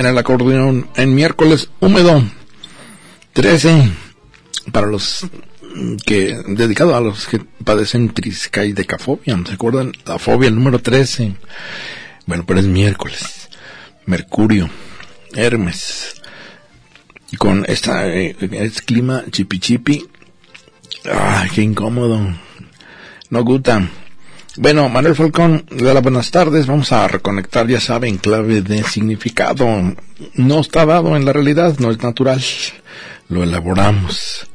En el acordeón en miércoles húmedo 13 para los que dedicado a los que padecen decafobia, ¿se acuerdan? La fobia número 13. Bueno, pero es miércoles. Mercurio, Hermes. Y con esta eh, es clima chipi chipi. Ay, qué incómodo. No gusta. Bueno, Manuel Falcón, las buenas tardes. Vamos a reconectar, ya saben, clave de significado. No está dado en la realidad, no es natural. Lo elaboramos.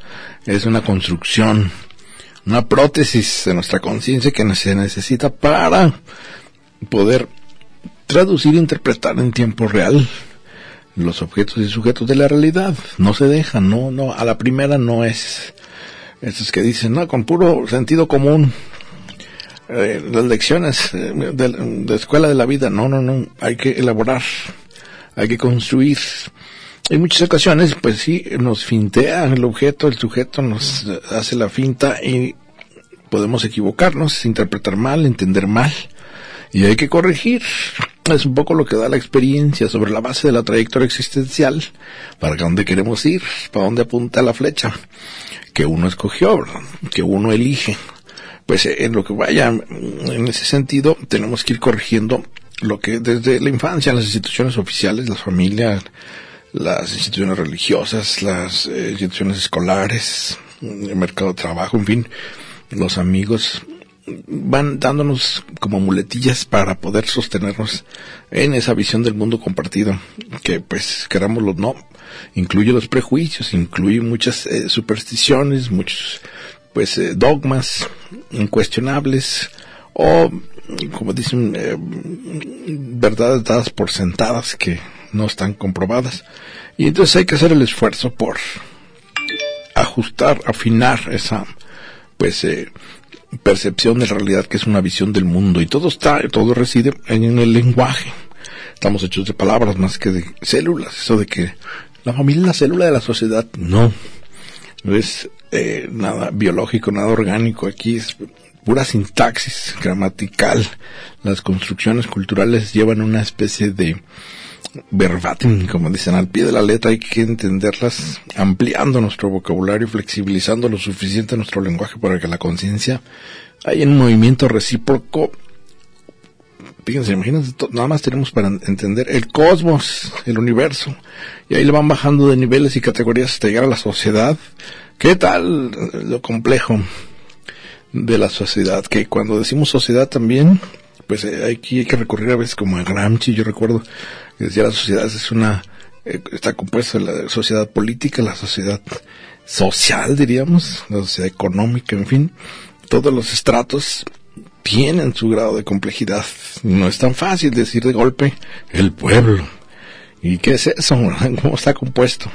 Es una construcción, una prótesis de nuestra conciencia que se necesita para poder traducir e interpretar en tiempo real los objetos y sujetos de la realidad. No se dejan, no, no, a la primera no es. Estos que dicen, no, con puro sentido común, eh, las lecciones eh, de, de, escuela de la vida. No, no, no. Hay que elaborar, hay que construir. En muchas ocasiones, pues sí, nos fintea el objeto, el sujeto nos hace la finta y podemos equivocarnos, interpretar mal, entender mal. Y hay que corregir. Es un poco lo que da la experiencia sobre la base de la trayectoria existencial, para dónde queremos ir, para dónde apunta la flecha, que uno escogió, que uno elige pues en lo que vaya en ese sentido tenemos que ir corrigiendo lo que desde la infancia las instituciones oficiales, las familias, las instituciones religiosas, las eh, instituciones escolares, el mercado de trabajo, en fin, los amigos van dándonos como muletillas para poder sostenernos en esa visión del mundo compartido, que pues querámoslo no, incluye los prejuicios, incluye muchas eh, supersticiones, muchos pues eh, dogmas incuestionables o como dicen eh, verdades dadas por sentadas que no están comprobadas. Y entonces hay que hacer el esfuerzo por ajustar afinar esa pues eh, percepción de la realidad que es una visión del mundo. Y todo está todo reside en el lenguaje. Estamos hechos de palabras más que de células. Eso de que la familia es la célula de la sociedad no no es eh, nada biológico, nada orgánico. Aquí es pura sintaxis gramatical. Las construcciones culturales llevan una especie de verbatim, como dicen, al pie de la letra. Hay que entenderlas ampliando nuestro vocabulario, flexibilizando lo suficiente nuestro lenguaje para que la conciencia haya un movimiento recíproco. Fíjense, imagínense, nada más tenemos para entender el cosmos, el universo, y ahí le van bajando de niveles y categorías hasta llegar a la sociedad, ¿Qué tal lo complejo de la sociedad? Que cuando decimos sociedad también, pues eh, aquí hay que recurrir a veces como a Gramsci, yo recuerdo que decía la sociedad es una, eh, está compuesta de la sociedad política, la sociedad social, diríamos, la sociedad económica, en fin, todos los estratos tienen su grado de complejidad. No es tan fácil decir de golpe el pueblo. ¿Y qué es eso? ¿Cómo está compuesto?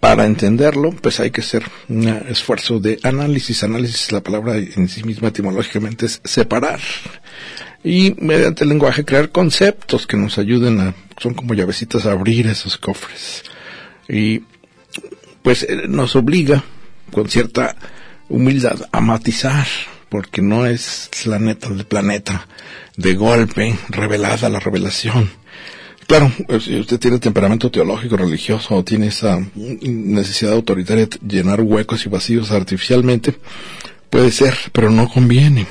para entenderlo, pues hay que hacer un esfuerzo de análisis. Análisis, la palabra en sí misma etimológicamente es separar. Y mediante el lenguaje crear conceptos que nos ayuden a, son como llavecitas a abrir esos cofres. Y pues eh, nos obliga con cierta humildad a matizar, porque no es la neta del planeta de golpe revelada la revelación Claro, pues, si usted tiene temperamento teológico, religioso, o tiene esa necesidad autoritaria de llenar huecos y vacíos artificialmente, puede ser, pero no conviene.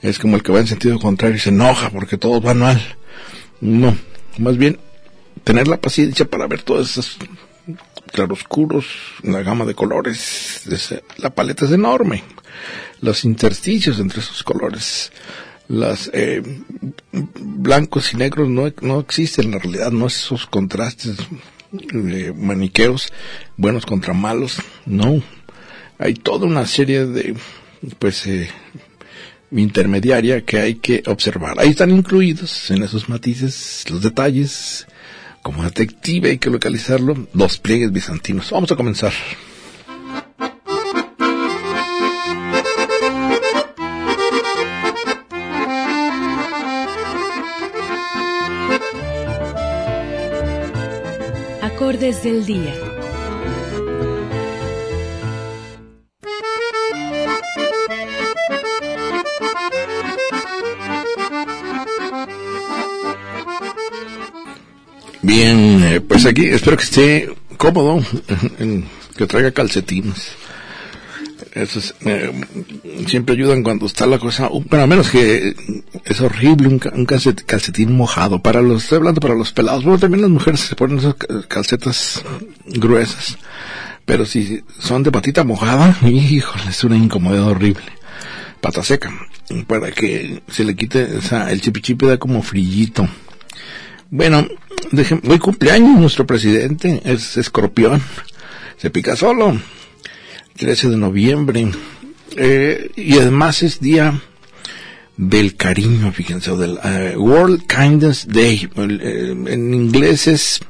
Es como el que va en sentido contrario y se enoja porque todo va mal. No, más bien tener la paciencia para ver todos esos claroscuros, la gama de colores, la paleta es enorme. Los intersticios entre esos colores las eh, blancos y negros no, no existen en la realidad, no esos contrastes eh, maniqueos, buenos contra malos, no. Hay toda una serie de, pues, eh, intermediaria que hay que observar. Ahí están incluidos en esos matices los detalles. Como detective hay que localizarlo, los pliegues bizantinos. Vamos a comenzar. Acordes del día. Bien, eh, pues aquí espero que esté cómodo, que traiga calcetines. Esos eh, siempre ayudan cuando está la cosa, bueno, a menos que es horrible un, ca- un calcet- calcetín mojado. Para los, estoy hablando para los pelados, bueno, también las mujeres se ponen esas ca- calcetas gruesas. Pero si son de patita mojada, híjole, es una incomodidad horrible. Pata seca, para que se le quite, o sea, el chipichipi da como frillito. Bueno, deje- hoy cumpleaños nuestro presidente, es escorpión, se pica solo, 13 de noviembre, eh, y además es día del cariño, fíjense, del eh, World Kindness Day, eh, en inglés es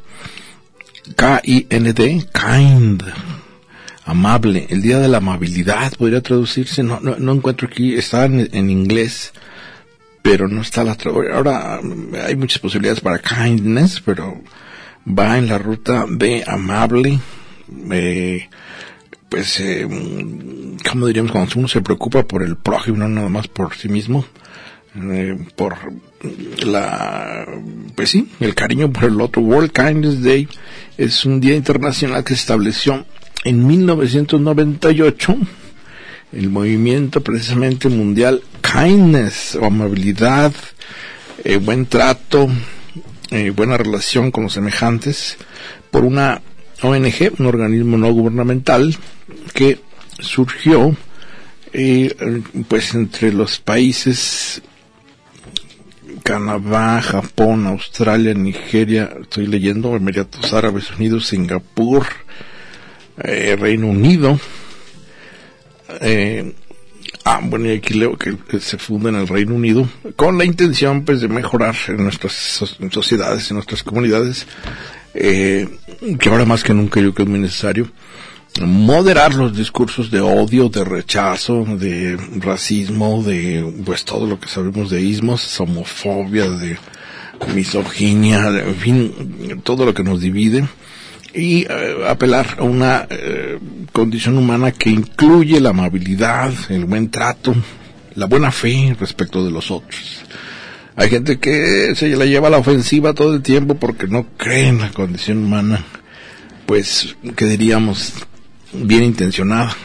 K-I-N-D, kind, amable, el día de la amabilidad, podría traducirse, no, no, no encuentro aquí, está en, en inglés, pero no está la tra- ahora mm, hay muchas posibilidades para kindness pero va en la ruta de amable eh, pues eh, cómo diríamos cuando uno se preocupa por el prójimo no nada más por sí mismo eh, por la pues sí el cariño por el otro. World Kindness Day es un día internacional que se estableció en 1998 el movimiento precisamente mundial kindness o amabilidad, eh, buen trato, eh, buena relación con los semejantes por una ONG, un organismo no gubernamental que surgió eh, pues entre los países Canadá, Japón, Australia, Nigeria, estoy leyendo Emiratos Árabes Unidos, Singapur, eh, Reino Unido, eh, ah, bueno, y aquí leo que se funda en el Reino Unido con la intención, pues, de mejorar en nuestras so- sociedades, en nuestras comunidades, eh, que ahora más que nunca yo creo que es muy necesario moderar los discursos de odio, de rechazo, de racismo, de, pues, todo lo que sabemos de ismos, homofobia, de misoginia, de- en fin, todo lo que nos divide y eh, apelar a una eh, condición humana que incluye la amabilidad, el buen trato, la buena fe respecto de los otros. Hay gente que se la lleva a la ofensiva todo el tiempo porque no cree en la condición humana, pues, que diríamos, bien intencionada.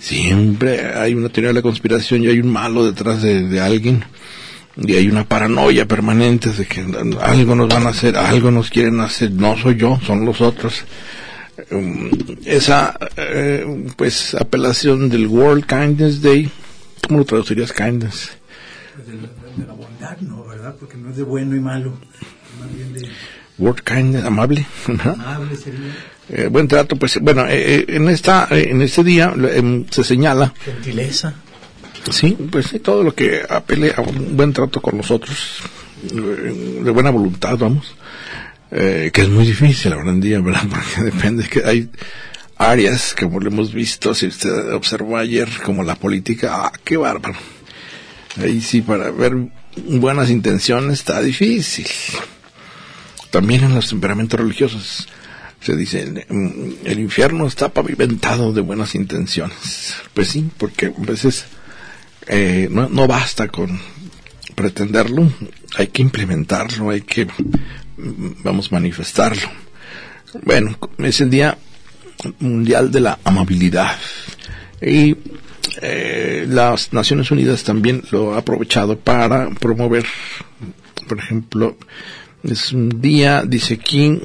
Siempre hay una teoría de la conspiración y hay un malo detrás de, de alguien y hay una paranoia permanente de que algo nos van a hacer, algo nos quieren hacer, no soy yo, son los otros. Um, esa, eh, pues, apelación del World Kindness Day, ¿cómo lo traducirías kindness? de la, de la bondad, no, ¿verdad? Porque no es de bueno y malo, más bien de World Kindness, amable. ¿no? amable sería Eh, buen trato, pues, bueno, eh, eh, en esta, eh, en este día eh, se señala gentileza. Sí, pues sí, todo lo que apele a un buen trato con los otros, de buena voluntad, vamos, eh, que es muy difícil ahora en día, ¿verdad? Porque depende que hay áreas, como lo hemos visto, si usted observó ayer, como la política, ah, qué bárbaro. Ahí sí, para ver buenas intenciones está difícil. También en los temperamentos religiosos se dice, mm, el infierno está pavimentado de buenas intenciones. Pues sí, porque a veces eh, no, no basta con pretenderlo, hay que implementarlo, hay que, mm, vamos, manifestarlo. Bueno, es el Día Mundial de la Amabilidad. Y eh, las Naciones Unidas también lo ha aprovechado para promover, por ejemplo, es un día, dice aquí,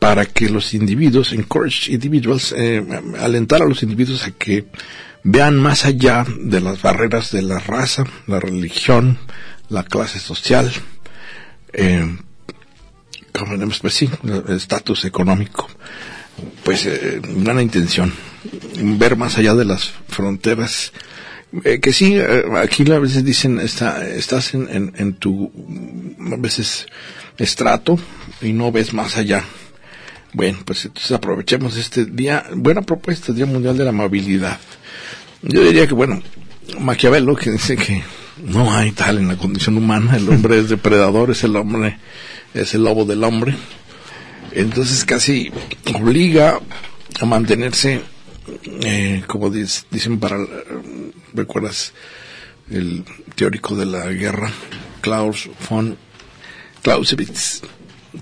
para que los individuos, encourage individuals, eh, alentar a los individuos a que vean más allá de las barreras de la raza, la religión, la clase social, eh, pues sí, el estatus económico, pues eh, gran intención, ver más allá de las fronteras, eh, que sí, eh, aquí a veces dicen, está, estás en, en, tu, a veces, estrato y no ves más allá. Bueno, pues entonces aprovechemos este día, buena propuesta, Día Mundial de la Amabilidad. Yo diría que, bueno, Maquiavelo, que dice que no hay tal en la condición humana, el hombre es depredador, es el hombre, es el lobo del hombre. Entonces casi obliga a mantenerse, eh, como dicen para, recuerdas el teórico de la guerra, Klaus von Clausewitz,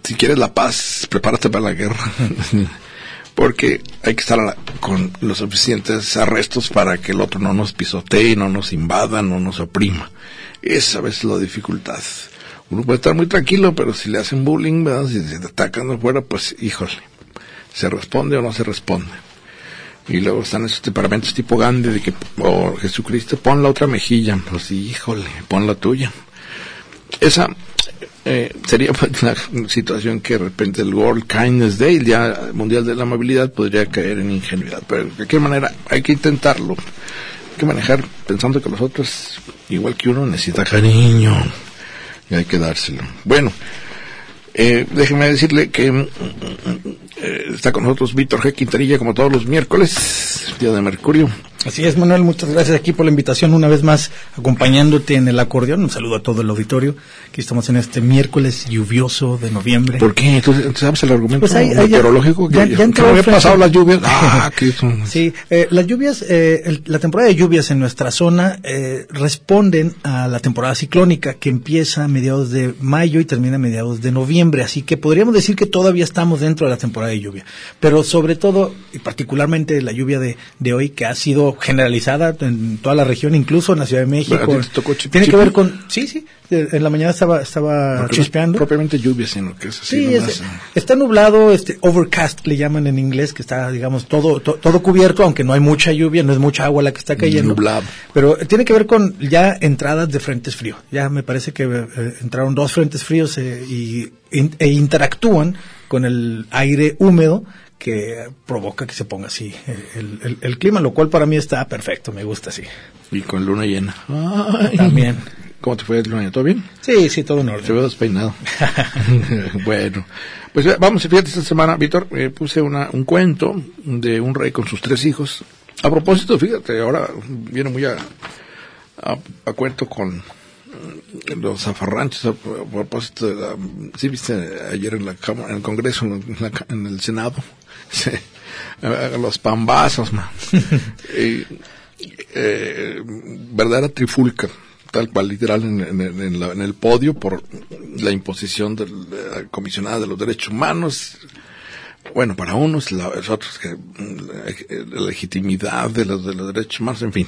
si quieres la paz, prepárate para la guerra. Porque hay que estar con los suficientes arrestos para que el otro no nos pisotee, no nos invada, no nos oprima. Esa es la dificultad. Uno puede estar muy tranquilo, pero si le hacen bullying, ¿verdad? si se atacan afuera, pues híjole, ¿se responde o no se responde? Y luego están esos temperamentos tipo Gandhi de que, oh, Jesucristo, pon la otra mejilla. Pues híjole, pon la tuya. Esa eh, sería una situación que de repente el World Kindness Day, el Día Mundial de la Amabilidad, podría caer en ingenuidad. Pero de cualquier manera hay que intentarlo. Hay que manejar pensando que los otros, igual que uno, necesita cariño. Y hay que dárselo. Bueno, eh, déjeme decirle que mm, eh, está con nosotros Víctor G. Quintanilla como todos los miércoles, día de Mercurio. Así es, Manuel, muchas gracias aquí por la invitación, una vez más acompañándote en el acordeón. Un saludo a todo el auditorio. Aquí estamos en este miércoles lluvioso de noviembre. ¿Por qué? ¿Tú sabes el argumento Pues hay- meteorológico? ya- que, ya había pasado las lluvias. Ah, son- Sí, eh, las lluvias, eh, el- la temporada de lluvias en nuestra zona eh, responden a la temporada ciclónica que empieza a mediados de mayo y termina a mediados de noviembre, así que podríamos decir que todavía estamos dentro de la temporada de lluvia, pero sobre todo y particularmente la lluvia de, de hoy que ha sido generalizada en toda la región, incluso en la Ciudad de México, ¿A ti te tocó chip- tiene que ver con, sí, sí, en la mañana estaba estaba no chispeando. propiamente lluvia, sino que es así Sí, nomás, es- eh. está nublado, este overcast le llaman en inglés, que está, digamos, todo, to- todo cubierto, aunque no hay mucha lluvia, no es mucha agua la que está cayendo. Nublado. Pero tiene que ver con ya entradas de frentes fríos. Ya me parece que eh, entraron dos frentes fríos eh, y, in- e interactúan con el aire húmedo que provoca que se ponga así el, el- el clima, lo cual para mí está perfecto, me gusta así. Y con luna llena. Ay. También. ¿Cómo te fue luna llena? ¿Todo bien? Sí, sí, todo en Te orden. veo despeinado. bueno, pues eh, vamos, fíjate, esta semana, Víctor, eh, puse una, un cuento de un rey con sus tres hijos. A propósito, fíjate, ahora viene muy a, a, a cuento con mm, los zafarranchos, a, propósito de la, sí viste ayer en la Cámara, en el Congreso, en, la ca- en el Senado, los pambazos, man. Y, eh, verdadera trifulca, tal cual, literal, en, en- en la- en el podio por la imposición de la comisionada de los derechos humanos. Bueno, para unos, la- los otros, que, mm, la legitimidad de los, de los derechos humanos, en fin.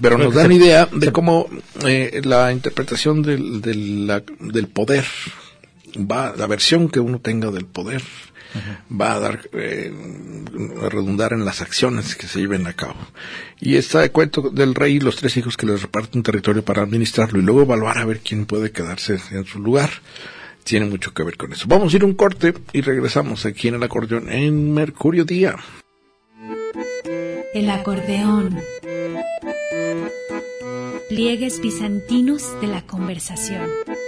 Pero nos dan idea de cómo eh, la interpretación del, del, la- del poder va, la versión que uno tenga del poder va a dar, eh, redundar en las acciones que se lleven a cabo. Y está el cuento del rey y los tres hijos que les reparten territorio para administrarlo y luego evaluar a ver quién puede quedarse en su lugar. Tiene mucho que ver con eso. Vamos a ir a un corte y regresamos aquí en el acordeón en Mercurio Día. El acordeón. Pliegues bizantinos de la conversación.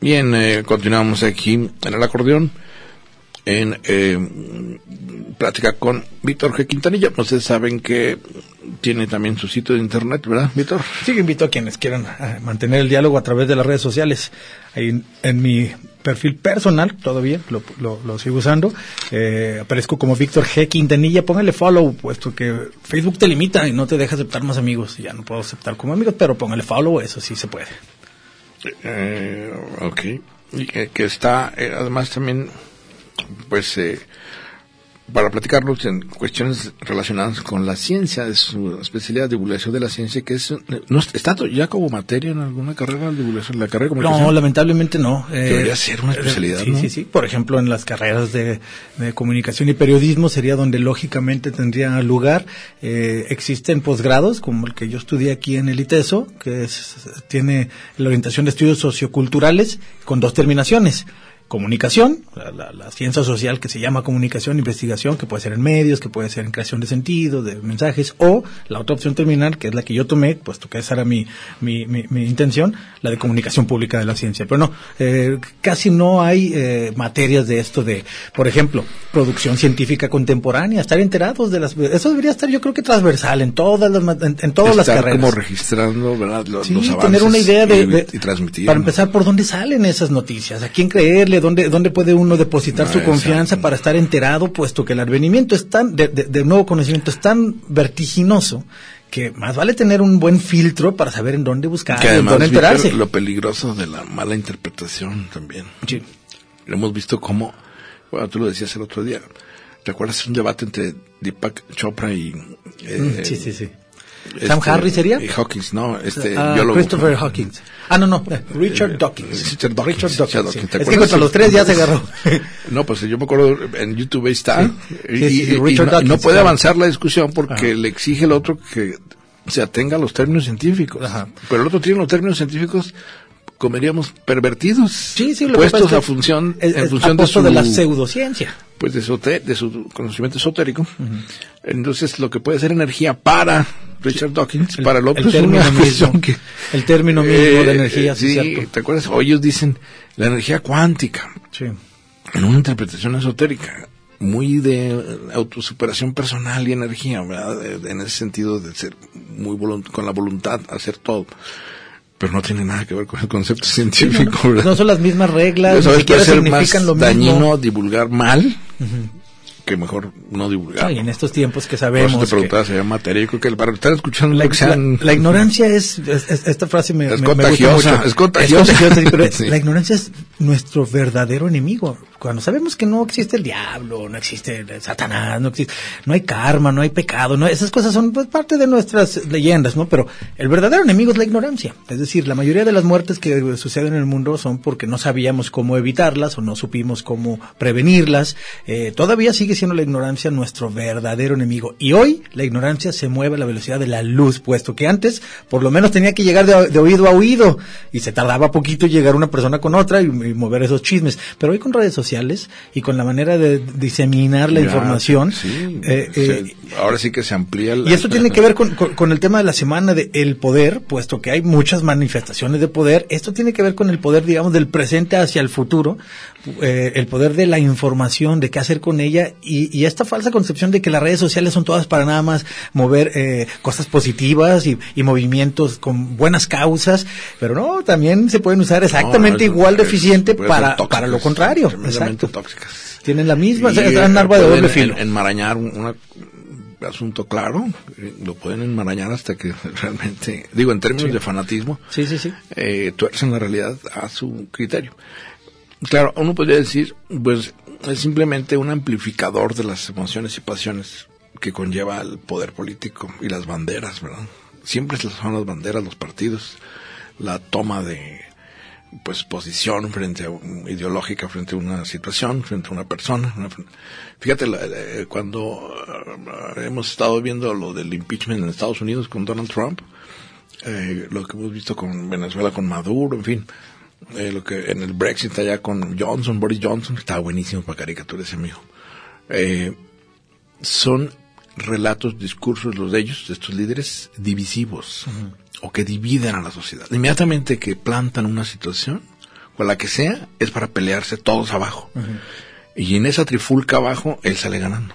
Bien, eh, continuamos aquí en el acordeón. en eh, plática con Víctor G. Quintanilla. Ustedes saben que tiene también su sitio de internet, ¿verdad, Víctor? Sí, invito a quienes quieran eh, mantener el diálogo a través de las redes sociales. Ahí en, mi perfil personal, todavía lo, lo, lo sigo usando, eh, aparezco como Víctor G. Quintanilla. Póngale follow, puesto que Facebook te limita y no te deja aceptar más amigos. Ya no puedo aceptar como amigos, pero póngale follow, eso sí se puede. Eh, ok. Y que, que está, eh, además también, pues, eh, para platicarlos en cuestiones relacionadas con la ciencia, de su especialidad de divulgación de la ciencia, que es, no está ya como materia en alguna carrera de divulgación, la carrera de comunicación. No, lamentablemente no. Eh, Debería ser una especialidad, sí, ¿no? Sí, sí, Por ejemplo, en las carreras de, de, comunicación y periodismo sería donde lógicamente tendría lugar. Eh, existen posgrados, como el que yo estudié aquí en el ITESO, que es, tiene la orientación de estudios socioculturales con dos terminaciones comunicación, la, la, la, ciencia social que se llama comunicación, investigación, que puede ser en medios, que puede ser en creación de sentido, de mensajes, o la otra opción terminal, que es la que yo tomé, puesto que esa era mi, mi, mi, mi intención, la de comunicación pública de la ciencia. Pero no, eh, casi no hay eh, materias de esto de, por ejemplo, producción científica contemporánea, estar enterados de las... Eso debería estar yo creo que transversal en todas las, en, en todas estar las carreras. como registrando, ¿verdad? Los, sí, los avances tener una idea de, de y, y transmitir. Para empezar, ¿por dónde salen esas noticias? ¿A quién creerle? ¿Dónde, dónde puede uno depositar No, su confianza exacto. para estar enterado, puesto que el advenimiento es tan, de, de, de, nuevo conocimiento es tan vertiginoso que más vale tener un buen filtro para saber en dónde buscar, que en dónde enterarse. Lo peligroso de la mala interpretación también. Sí. Lo hemos visto como, bueno, tú lo decías el otro día, ¿te acuerdas un debate entre Deepak Chopra y... Eh, sí, sí, sí. Sam Harris sería? Y Hawkins, no, este biólogo. Christopher Hawkins. Ah, no, no, Richard Dawkins. Richard Dawkins. Richard Dawkins. Richard sí. Dawkins. ¿Te Es que contra los tres ya se agarró. No, pues yo me acuerdo, en YouTube está. Sí. Y, Sí, sí, sí, y- y Richard no, Dawkins, no puede claro. avanzar la discusión porque le exige el otro que se atenga a los términos científicos. Ajá. Pero el otro tiene los términos científicos, comeríamos pervertidos. Sí, sí, lo que puestos pasa es a que función, es- en función de su, de la pseudociencia. pues de su, de su conocimiento esotérico. Entonces, lo que puede ser energía para Richard Dawkins, para el otro el es una término mismo. que... El término mismo de energía, sí, sí, cierto. ¿te acuerdas? O ellos dicen la energía cuántica Sí. en una interpretación esotérica muy de eh, autosuperación personal y energía, ¿verdad? En ese sentido de ser muy con la voluntad hacer todo. Pero no tiene nada que ver con el concepto científico, ¿verdad? No son las mismas reglas, Eso ni es siquiera ser más significan lo mismo. dañino divulgar mal que mejor no divulgar. Sí, ¿no? en estos tiempos que Por eso sabemos te que preguntaba si había materia. Yo creo que para estar escuchando la, sean... la- la ignorancia es, es- es- esta frase me, Es me- me gusta contagiosa, mucho. es contagiosa. sí, pero Sí. la ignorancia es nuestro verdadero enemigo. Cuando sabemos que no existe el diablo, no existe Satanás, no existe, no hay karma, no hay pecado, no, esas cosas son pues, parte de nuestras leyendas, ¿no? Pero el verdadero enemigo es la ignorancia. Es decir, la mayoría de las muertes que suceden en el mundo son porque no sabíamos cómo evitarlas o no supimos cómo prevenirlas. Eh, todavía sigue siendo la ignorancia nuestro verdadero enemigo. Y hoy la ignorancia se mueve a la velocidad de la luz, puesto que antes por lo menos tenía que llegar de, de oído a oído y se tardaba poquito llegar una persona con otra y, y mover esos chismes. Pero hoy con redes sociales y con la manera de diseminar la Ya, información, sí, eh, se- eh, ahora sí que se amplía la- y esto tiene que ver con, con- con el tema de la semana de el poder, puesto que hay muchas manifestaciones de poder. Esto tiene que ver con el poder, digamos, del presente hacia el futuro, eh, el poder de la información, de qué hacer con ella y, y esta falsa concepción de que las redes sociales son todas para nada más mover eh, cosas positivas y, y movimientos con buenas causas, pero no, también se pueden usar exactamente No, igual de eficiente para, tóxicas, para lo contrario. Exacto. tóxicas. Tienen la misma, es eh, un arma de doble filo. en- enmarañar un una- asunto claro, eh, lo pueden enmarañar hasta que realmente, digo, en términos de fanatismo, Sí, sí, sí. eh, tuercen la realidad a su criterio. Claro, uno podría decir, pues, es simplemente un amplificador de las emociones y pasiones que conlleva el poder político y las banderas, ¿verdad? Siempre son las banderas, los partidos, la toma de, pues, posición frente a un- ideológica frente a una situación, frente a una persona. fíjate, la- cuando eh, hemos estado viendo lo del impeachment en Estados Unidos con Donald Trump, eh, lo que hemos visto con Venezuela, con Maduro, en fin, eh, lo que en el Brexit allá con Johnson, Boris Johnson, está buenísimo para caricaturas ese amigo. Eh, son relatos, discursos, los de ellos, de estos líderes, divisivos, o que dividen a la sociedad. Inmediatamente que plantan una situación, o la que sea, es para pelearse todos abajo. Y en esa trifulca abajo, él sale ganando.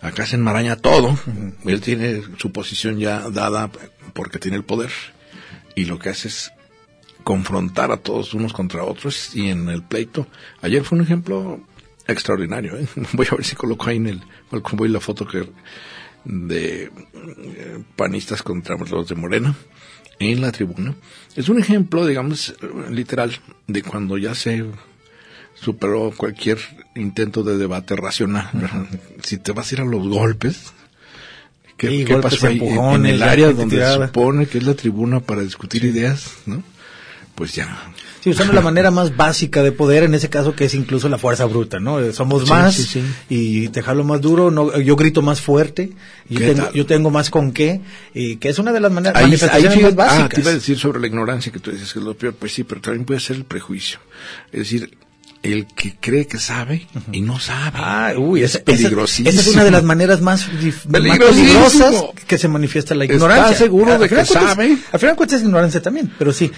Acá se enmaraña todo. Él tiene su posición ya dada porque tiene el poder. Y lo que hace es confrontar a todos unos contra otros y en el pleito. Ayer fue un ejemplo extraordinario. ¿eh? Voy a ver si coloco ahí en el, el convoy la foto que de eh, panistas contra los de Morena en la tribuna. Es un ejemplo, digamos, literal, de cuando ya se superó cualquier intento de debate racional. Si te vas a ir a los golpes, ¿qué, Sí, qué golpes, pasó ahí? En- el área donde se supone que es la tribuna para discutir ideas, ¿no? Pues ya. Sí, usando la manera más básica de poder, en ese caso que es incluso la fuerza bruta, ¿no? Eh, Somos Sí, más sí, sí. y te jalo más duro, no, yo grito más fuerte, y yo ¿Qué tengo, yo tengo más con qué, y que es una de las maneras, Ahí, manifestaciones más ah, básicas. te iba a decir sobre la ignorancia que tú dices que es lo peor. Pues sí, pero también puede ser el prejuicio. Es decir, el que cree que sabe y no sabe. Ah, uy, es esa, peligrosísimo. esa es una de las maneras más, peligrosas que se manifiesta la ¿Estás ignorancia. seguro Al de que cuentas- sabe? Al final de cuentas es ignorancia también, pero sí.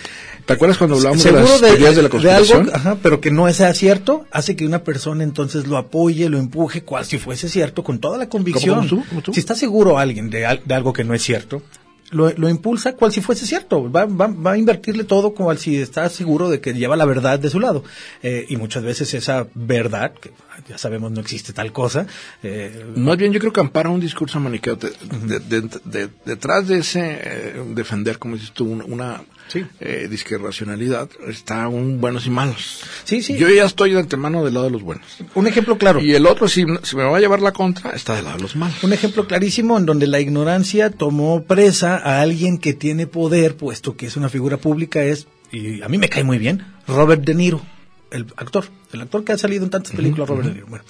¿Te acuerdas cuando hablamos de las de, teorías de la de conspiración? algo, ajá, pero que no sea cierto, hace que una persona entonces lo apoye, lo empuje, cual si fuese cierto, con toda la convicción. ¿Cómo, cómo tú? ¿Cómo tú? Si está seguro alguien de, de algo que no es cierto, lo, lo impulsa cual si fuese cierto. Va, va, va a invertirle todo cual si está seguro de que lleva la verdad de su lado. Eh, y muchas veces esa verdad, que ya sabemos no existe tal cosa, eh, Más bien yo creo que ampara un discurso maniqueo. De- de- de- de- detrás de ese eh, defender, como dices tú, un- una Sí. eh, disque racionalidad, está un buenos y malos. Sí, sí. Yo ya estoy de antemano del lado de los buenos. un ejemplo claro. Y el otro, si, si me va a llevar la contra, está del lado de los malos. Un ejemplo clarísimo en donde la ignorancia tomó presa a alguien que tiene poder, puesto que es una figura pública, es, y a mí me cae muy bien, Robert De Niro, el actor, el actor que ha salido en tantas películas, Robert De Niro. Bueno,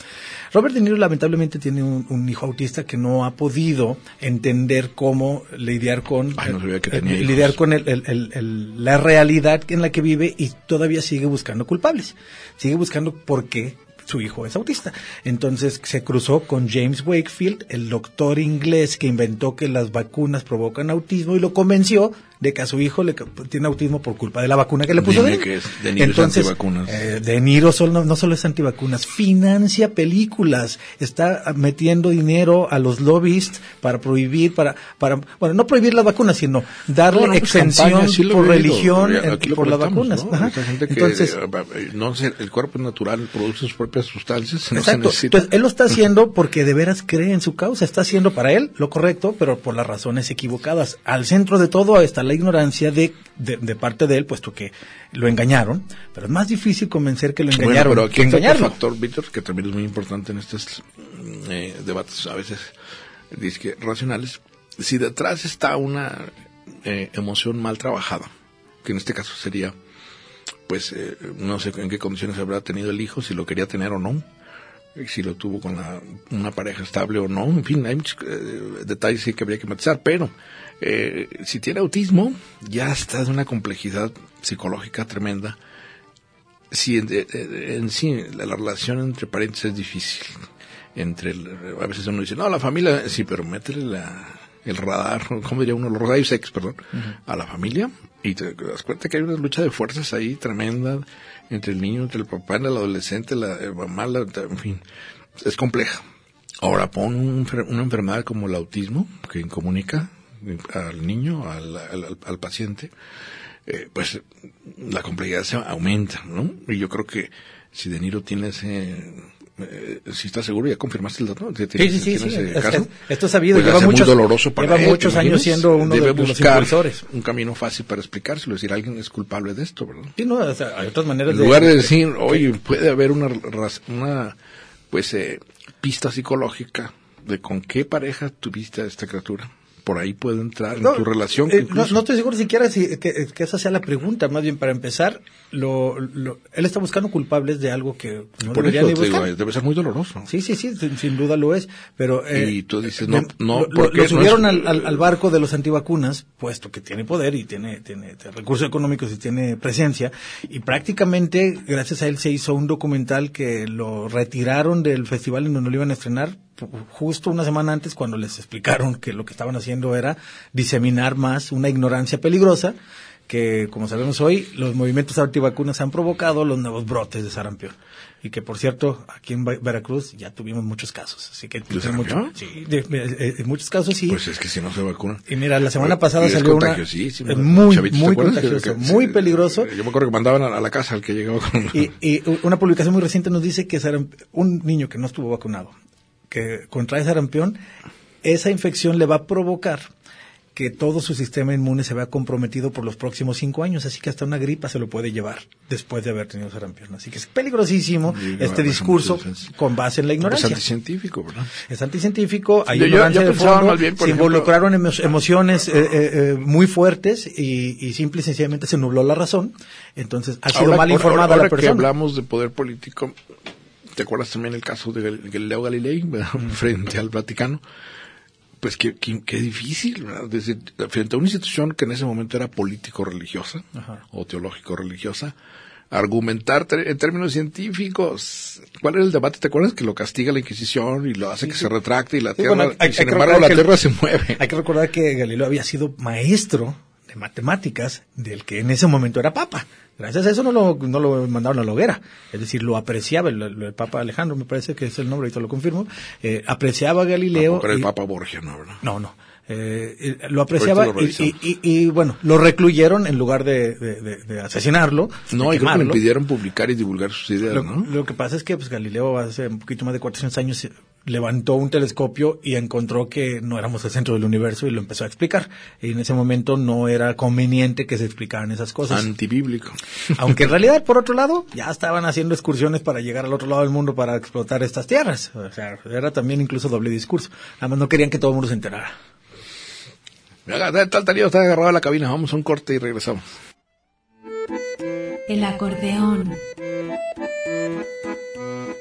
Robert De Niro lamentablemente tiene un, un hijo autista que no ha podido entender cómo lidiar con, Ay, no sabía que lidiar con el- la realidad en la que vive y todavía sigue buscando culpables. Sigue buscando por qué su hijo es autista. Entonces se cruzó con James Wakefield, el doctor inglés que inventó que las vacunas provocan autismo y lo convenció de que a su hijo le ca- tiene autismo por culpa de la vacuna que le puso. Dime De, que es- De Niro es Entonces, antivacunas. eh, De Niro solo, no solo es antivacunas, financia películas, está metiendo dinero a los lobbies para prohibir, para, para, bueno, no prohibir las vacunas, sino darle No, no, pues, exención campaña, sí por religión en- aquí por las vacunas. ¿no? Ajá. Esa gente que, Entonces, eh, no sé, el cuerpo natural produce sus propias sustancias, no se Exacto. necesita. Entonces, él lo está haciendo porque de veras cree en su causa. Está haciendo para él lo correcto, pero por las razones equivocadas. Al centro de todo está la ignorancia de, de, de parte de él, puesto que lo engañaron. Pero es más difícil convencer que lo Bueno, engañaron pero aquí que otro factor, Víctor, que también es muy importante en estos mm, eh, debates a veces racionales. Si detrás está una eh, emoción mal trabajada, que en este caso sería, pues, eh, no sé en qué condiciones habrá tenido el hijo, si lo quería tener o no, si lo tuvo con la- una pareja estable o no, en fin, hay muchos eh, detalles que habría que matizar, pero eh, si tiene autismo, ya está de una complejidad psicológica tremenda sí, en, en- en sí, la, la relación entre parientes es difícil. Entre el- a veces uno dice, no, la familia, sí, pero métele la, el radar, ¿cómo diría uno? Los rayos X, perdón, a la familia y te das cuenta que hay una lucha de fuerzas ahí tremenda entre el niño, entre el papá, el adolescente, la el mamá, la- en fin, es compleja. Ahora pon un una enfermedad como el autismo, que incomunica al niño, al, al- al paciente, eh, pues la complejidad se aumenta, ¿no? Y yo creo que si De Niro tiene ese, eh, si está seguro, ya confirmaste el dato, Sí, sí, sí, caso, es- esto es sabido, pues lleva muchos- doloroso para lleva él, ¿te muchos años siendo uno de- Debe de los impulsores. un camino fácil para explicárselo, decir, alguien es culpable de esto, ¿verdad? Sí, no, o sea, hay otras maneras En lugar de decir, oye, puede haber una, una pues, eh, pista psicológica de con qué pareja tuviste a esta criatura. Por ahí puede entrar en tu relación. eh, no, no estoy seguro siquiera si, que, que esa sea la pregunta. Más bien, para empezar, lo, lo- él está buscando culpables de algo que no Por debería eso ni digo, buscar. debe ser muy doloroso. Sí, sí, sí, sin, sin duda lo es. Pero, eh, Y tú dices, no, eh, no, lo- ¿por lo, No subieron es- al, al- al barco de los antivacunas, puesto que tiene poder y tiene, tiene recursos económicos y tiene presencia. Y prácticamente, gracias a él, se hizo un documental que lo retiraron del festival en donde lo iban a estrenar justo una semana antes cuando les explicaron que lo que estaban haciendo era diseminar más una ignorancia peligrosa que, como sabemos hoy, los movimientos antivacunas han provocado los nuevos brotes de sarampión. Y que, por cierto, aquí en Ve- Veracruz ya tuvimos muchos casos. Así que, ¿De sarampión? sí, de- de- en muchos casos sí. Pues es que si no se vacunan. y mira, la semana pasada salió una eh, muy, Chavitos, ¿te muy contagioso, Que- muy sí, peligroso. Yo me acuerdo que mandaban a, a la casa al que llegaba con... Y, y una publicación muy reciente nos dice que un niño que no estuvo vacunado, que contrae sarampión, esa infección le va a provocar que todo su sistema inmune se vea comprometido por los próximos cinco años, así que hasta una gripa se lo puede llevar después de haber tenido sarampión. Así que es peligrosísimo Sí, este discurso con base en la Es ignorancia. anticientífico, ¿verdad? Es anticientífico, hay Yo- ignorancia yo de fondo, más bien, por se ejemplo- involucraron emo- emociones eh, eh, eh, muy fuertes y, y simple y sencillamente se nubló la razón. Entonces ha sido Ahora- mal informada ahora la que persona. hablamos de poder político, ¿te acuerdas también el caso de Gal- Galileo Galilei frente al Vaticano? Pues qué, qué, qué difícil, ¿verdad? Frente a una institución que en ese momento era político-religiosa o teológico-religiosa, argumentar en términos científicos. ¿Cuál era el debate? ¿Te acuerdas que lo castiga la Inquisición y lo hace que se retracte y la Sí, tierra, bueno, hay- y sin hay embargo la tierra se mueve? Hay que recordar que Galileo había sido maestro de matemáticas del que en ese momento era papa. Gracias a eso no lo, no lo mandaron a la hoguera. Es decir, lo apreciaba el, el Papa Alejandro, me parece que es el nombre, ahorita lo confirmo. Eh, apreciaba a Galileo. Era el Papa Borgia, ¿no? ¿verdad? No, no. Eh, eh, lo apreciaba lo y, revisamos. y- y- y, bueno, lo recluyeron en lugar de, de- de- de asesinarlo. No, y creo que le impidieron publicar y divulgar sus ideas, Lo, ¿no? lo que pasa es que pues, Galileo hace un poquito más de 400 años levantó un telescopio y encontró que no éramos el centro del universo y lo empezó a explicar. Y en ese momento no era conveniente que se explicaran esas cosas. Antibíblico. Aunque en realidad, por otro lado, ya estaban haciendo excursiones para llegar al otro lado del mundo para explotar estas tierras. O sea, era también incluso doble discurso. Nada más no querían que todo el mundo se enterara. Tal Tarío está agarrado a la cabina. Vamos a un corte y regresamos. El acordeón.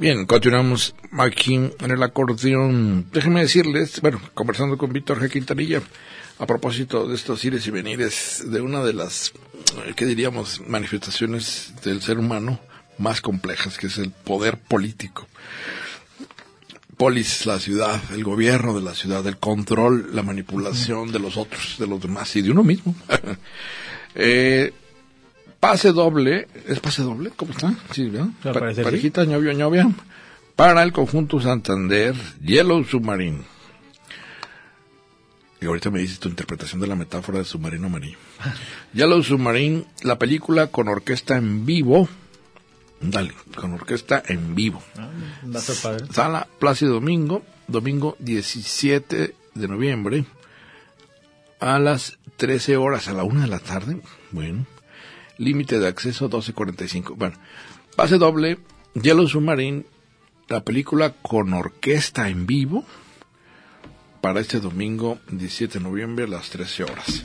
Bien, continuamos aquí en el acordeón. Déjenme decirles, bueno, conversando con Víctor G. Quintanilla, a propósito de estos ires y venires, de una de las, eh, ¿qué diríamos?, manifestaciones del ser humano más complejas, que es el poder político. Polis, la ciudad, el gobierno de la ciudad, el control, la manipulación de los otros, de los demás y de uno mismo. eh, pase doble, ¿es pase doble? ¿Cómo está? Sí. Al Pa- sí. parejita, ñovio, ñovia. Para el conjunto Santander, Yellow Submarine. Y ahorita me dices tu interpretación de la metáfora de submarino amarillo. Yellow Submarine, la película con orquesta en vivo. Dale, con orquesta en vivo. Va a ser padre. Sala Plácido Domingo, domingo 17 de noviembre, a las 13 horas, a la una de la tarde. Bueno, límite de acceso 12.45. Bueno, pase doble, Yellow Submarine, la película con orquesta en vivo, para este domingo 17 de noviembre a las 13 horas.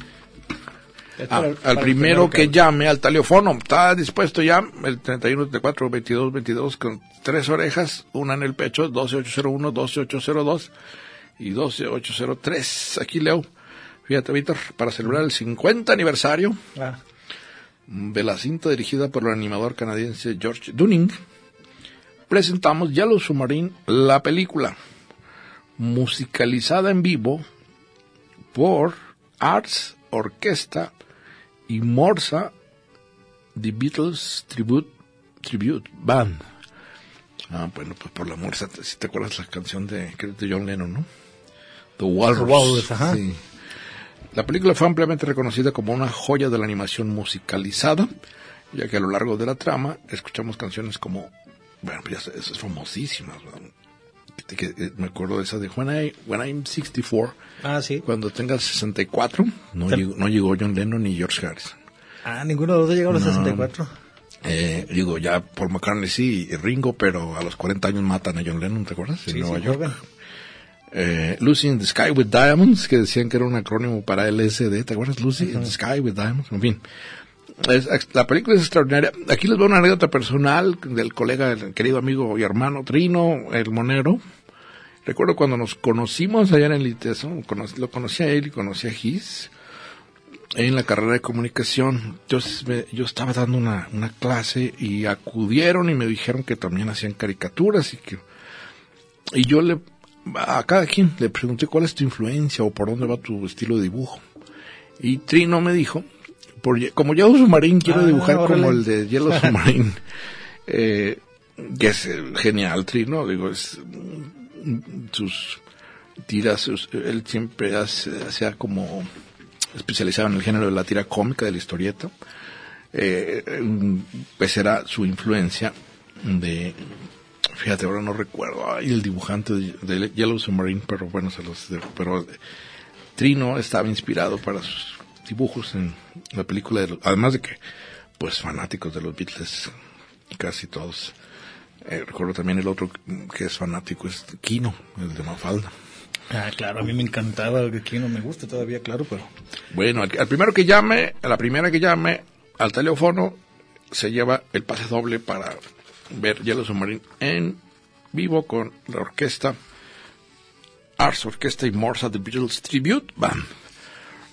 Ah, al primero que llame al teléfono, está dispuesto ya, el 31 34 22 22 con tres orejas, una en el pecho, 12801, 12802 y 12803. Aquí leo, fíjate Víctor, para celebrar el 50 aniversario Ah, de la cinta dirigida por el animador canadiense George Dunning, presentamos Yellow Submarine, la película, musicalizada en vivo por Arts Orquesta y Morsa The Beatles Tribute, Tribute Band. Ah, bueno, pues por la Morsa, si te acuerdas la canción de, John Lennon, ¿no? The Walrus. The Walrus, ajá. Sí. La película fue ampliamente reconocida como una joya de la animación musicalizada, ya que a lo largo de la trama escuchamos canciones como, bueno, pues esas famosísimas, ¿verdad? Que- que- que me acuerdo de esa de When, I, When I'm 64, ah, sí. cuando tengas 64, no, Te- llegó, no llegó John Lennon ni George Harrison. Ah, ninguno de los dos llegó a los No. 64. Eh, digo, ya Paul McCartney sí y Ringo, pero a los 40 años matan a John Lennon, ¿te acuerdas? En Sí, Nueva sí, York. Eh, Lucy in the Sky with Diamonds, que decían que era un acrónimo para LSD, ¿te acuerdas? Lucy in the Sky with Diamonds, en fin. Es- la película es extraordinaria. Aquí les doy una anécdota personal del colega, el querido amigo y hermano Trino, el monero. Recuerdo cuando nos conocimos allá en el ITESO, lo conocí a él y conocí a Gis en la carrera de comunicación. Entonces me- yo estaba dando una, una clase y acudieron y me dijeron que también hacían caricaturas y que y yo le a cada quien le pregunté cuál es tu influencia o por dónde va tu estilo de dibujo. Y Trino me dijo, por, como Yellow Submarine quiero Ah, dibujar como el de Yellow Submarine. eh, que es eh, genial, Trino, digo, es mm, sus tiras, sus- él siempre hace, hacía como especializado en el género de la tira cómica, de la historieta. Eh, pues era su influencia de Fíjate, ahora no recuerdo. Ay, el dibujante de, de Yellow Submarine, pero bueno, se los. pero eh, Trino estaba inspirado para sus dibujos en la película. De, los- además de que, pues, fanáticos de los Beatles, casi todos. Eh, recuerdo también el otro que es fanático, es Kino, el de Mafalda. Ah, claro, a mí me encantaba el que aquí no me gusta todavía, claro, pero... Bueno, al, al primero que llame, a la primera que llame al teléfono, se lleva el pase doble para ver Yellow Submarine en vivo con la orquesta Ars Orquesta y Morsa The Beatles Tribute Band.